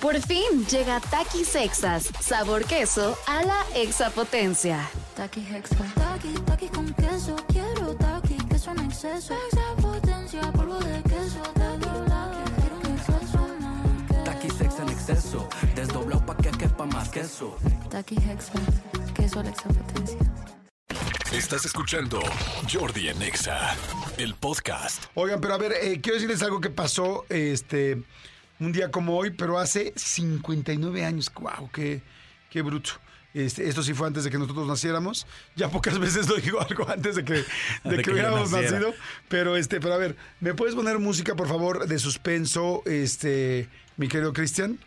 Por fin llega Takis Sexas, sabor queso a la exapotencia. Taki Hexa. Taki, taki con queso. Quiero taki, queso en exceso. Exapotencia, polvo de queso. Taki, taki, quiero un exceso más. Taki sex en exceso, desdoblado pa' que quepa más queso. Taki Hexa. Queso a la exapotencia. Estás escuchando Jordi en Exa, el podcast. Oigan, pero a ver, eh, quiero decirles algo que pasó este un día como hoy, pero hace 59 años. ¡Wow! ¡Qué, qué bruto! Este, esto sí fue antes de que nosotros naciéramos. Ya pocas veces lo digo algo antes de que, de De que hubiéramos nacido. Pero este, pero a ver, ¿me puedes poner música, por favor, de suspenso, este, mi querido Cristian?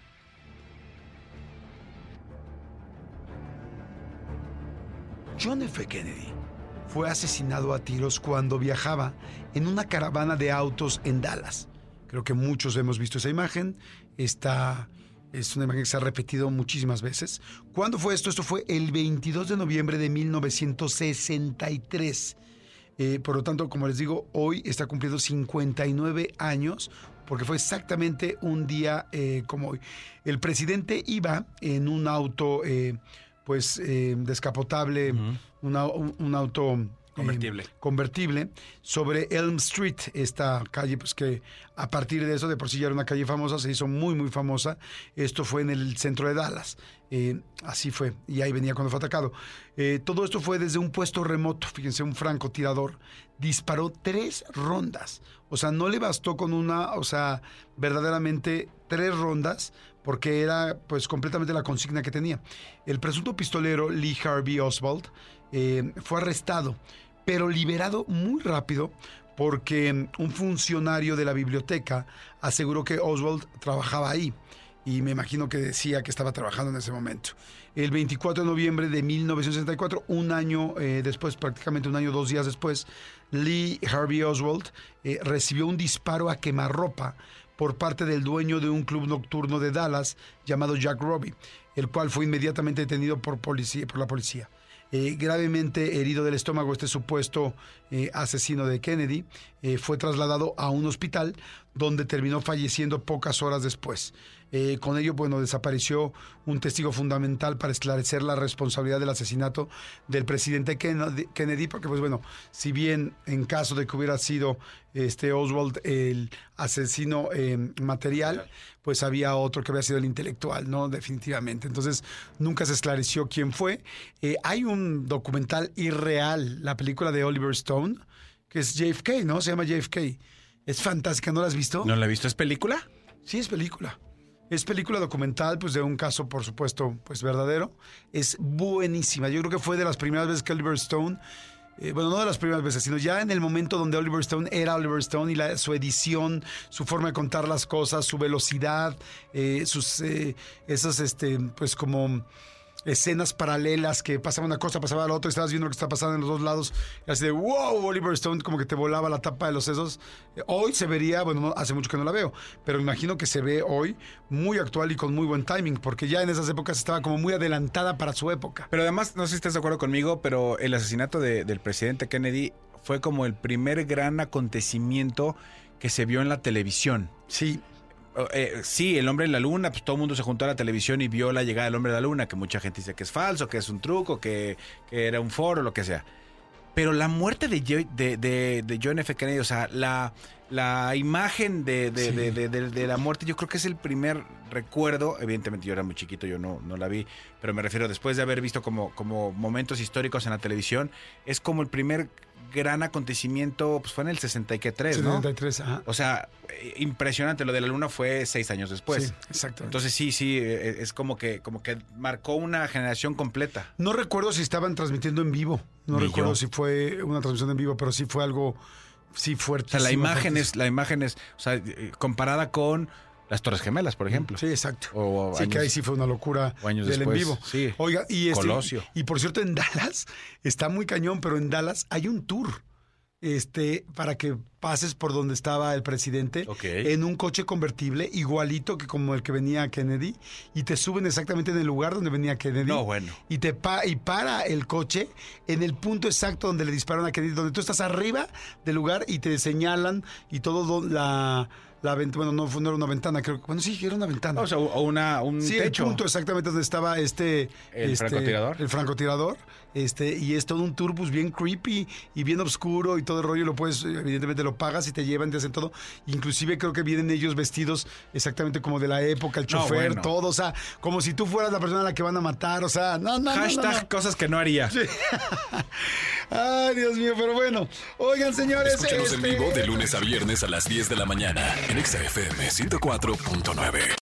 John F. Kennedy fue asesinado a tiros cuando viajaba en una caravana de autos en Dallas. Creo que muchos hemos visto esa imagen. Esta es una imagen que se ha repetido muchísimas veces. ¿Cuándo fue esto? Esto fue el 22 de noviembre de 1963. Eh, por lo tanto, como les digo, hoy está cumpliendo 59 años porque fue exactamente un día eh, como hoy. El presidente iba en un auto, eh, pues, eh, descapotable, una- un, un auto... Convertible. convertible sobre Elm Street, esta calle, pues que a partir de eso, de por sí ya era una calle famosa, se hizo muy, muy famosa. Esto fue en el centro de Dallas. Eh, así fue, y ahí venía cuando fue atacado. Eh, todo esto fue desde un puesto remoto, fíjense, un francotirador disparó tres rondas. O sea, no le bastó con una, o sea, verdaderamente tres rondas, porque era pues completamente la consigna que tenía. El presunto pistolero Lee Harvey Oswald eh, fue arrestado, pero liberado muy rápido porque mm, un funcionario de la biblioteca aseguró que Oswald trabajaba ahí y me imagino que decía que estaba trabajando en ese momento. El 24 de noviembre de 1964, un año eh, después, prácticamente un año, dos días después, Lee Harvey Oswald eh, recibió un disparo a quemarropa por parte del dueño de un club nocturno de Dallas llamado Jack Robbie, el cual fue inmediatamente detenido por, policía, por la policía. Eh, gravemente herido del estómago, este supuesto eh, asesino de Kennedy eh, fue trasladado a un hospital donde terminó falleciendo pocas horas después. Eh, con ello, bueno, desapareció un testigo fundamental para esclarecer la responsabilidad del asesinato del presidente Kennedy, porque, pues bueno, si bien en caso de que hubiera sido este Oswald el asesino eh, material, pues había otro que había sido el intelectual, ¿no? Definitivamente. Entonces, nunca se esclareció quién fue. Eh, hay un documental irreal, la película de Oliver Stone, que es JFK, ¿no? Se llama JFK. Es fantástica, ¿no la has visto? ¿No la he visto? ¿Es película? Sí, es película. Es película documental, pues de un caso, por supuesto, pues verdadero. Es buenísima. Yo creo que fue de las primeras veces que Oliver Stone, eh, bueno, no de las primeras veces, sino ya en el momento donde Oliver Stone era Oliver Stone y su edición, su forma de contar las cosas, su velocidad, eh, sus, eh, esas, este, pues como escenas paralelas que pasaba una cosa, pasaba la otra, y estabas viendo lo que está pasando en los dos lados, y así de wow, Oliver Stone, como que te volaba la tapa de los sesos. Hoy se vería, bueno, no- hace mucho que no la veo, pero imagino que se ve hoy muy actual y con muy buen timing, porque ya en esas épocas estaba como muy adelantada para su época. Pero además, no sé si estás de acuerdo conmigo, pero el asesinato de- del presidente Kennedy fue como el primer gran acontecimiento que se vio en la televisión. Sí, Eh, sí, el hombre en la luna, pues todo el mundo se juntó a la televisión y vio la llegada del hombre a la luna, que mucha gente dice que es falso, que es un truco, que, que era un foro, lo que sea. Pero la muerte de, Jo- de, de- de John F. Kennedy, o sea, la, la imagen de, de- Sí. de- de- de- de la muerte, yo creo que es el primer recuerdo. Evidentemente yo era muy chiquito, yo no, no la vi, pero me refiero después de haber visto como, como momentos históricos en la televisión, es como el primer gran acontecimiento, pues fue en el 63, ¿no? 73, ajá. O sea, eh, impresionante. Lo de la luna fue seis años después. sí, exacto. Entonces sí, sí, eh, es como que, como que marcó una generación completa. No recuerdo si estaban transmitiendo en vivo. No Ni recuerdo yo. si fue una transmisión en vivo, pero sí fue algo, sí O fuerte. sea, la imagen es, la imagen es, o sea, eh, comparada con las Torres Gemelas, por ejemplo. Sí, exacto. O sí, que ahí sí fue una locura años del en después, vivo. sí. Oiga, y este, Colosio. Y por cierto, en Dallas está muy cañón, pero en Dallas hay un tour. Este, para que pases por donde estaba el presidente en un coche convertible, igualito que como el que venía Kennedy, y te suben exactamente en el lugar donde venía Kennedy. No, bueno. Y te pa- y para el coche en el punto exacto donde le dispararon a Kennedy, donde tú estás arriba del lugar y te señalan y todo do- la la ventana, bueno, no, fue- no era una ventana, creo que, bueno, sí, era una ventana. O sea, o una, un Sí, techo. el punto exactamente donde estaba este... ¿El este, francotirador? El francotirador. Este, y es todo un tour pues, bien creepy y bien oscuro y todo el rollo. Lo puedes, evidentemente lo pagas y te llevan, te hacen todo. Inclusive creo que vienen ellos vestidos exactamente como de la época, el No, chofer, bueno. todo. O sea, como si tú fueras la persona a la que van a matar. O sea, no, no, no, no, Hashtag no. cosas que no haría. Ay, Dios mío, pero bueno. Oigan, señores. Escúchanos en este- vivo de lunes a viernes a las 10 de la mañana en Exa FM 104.9.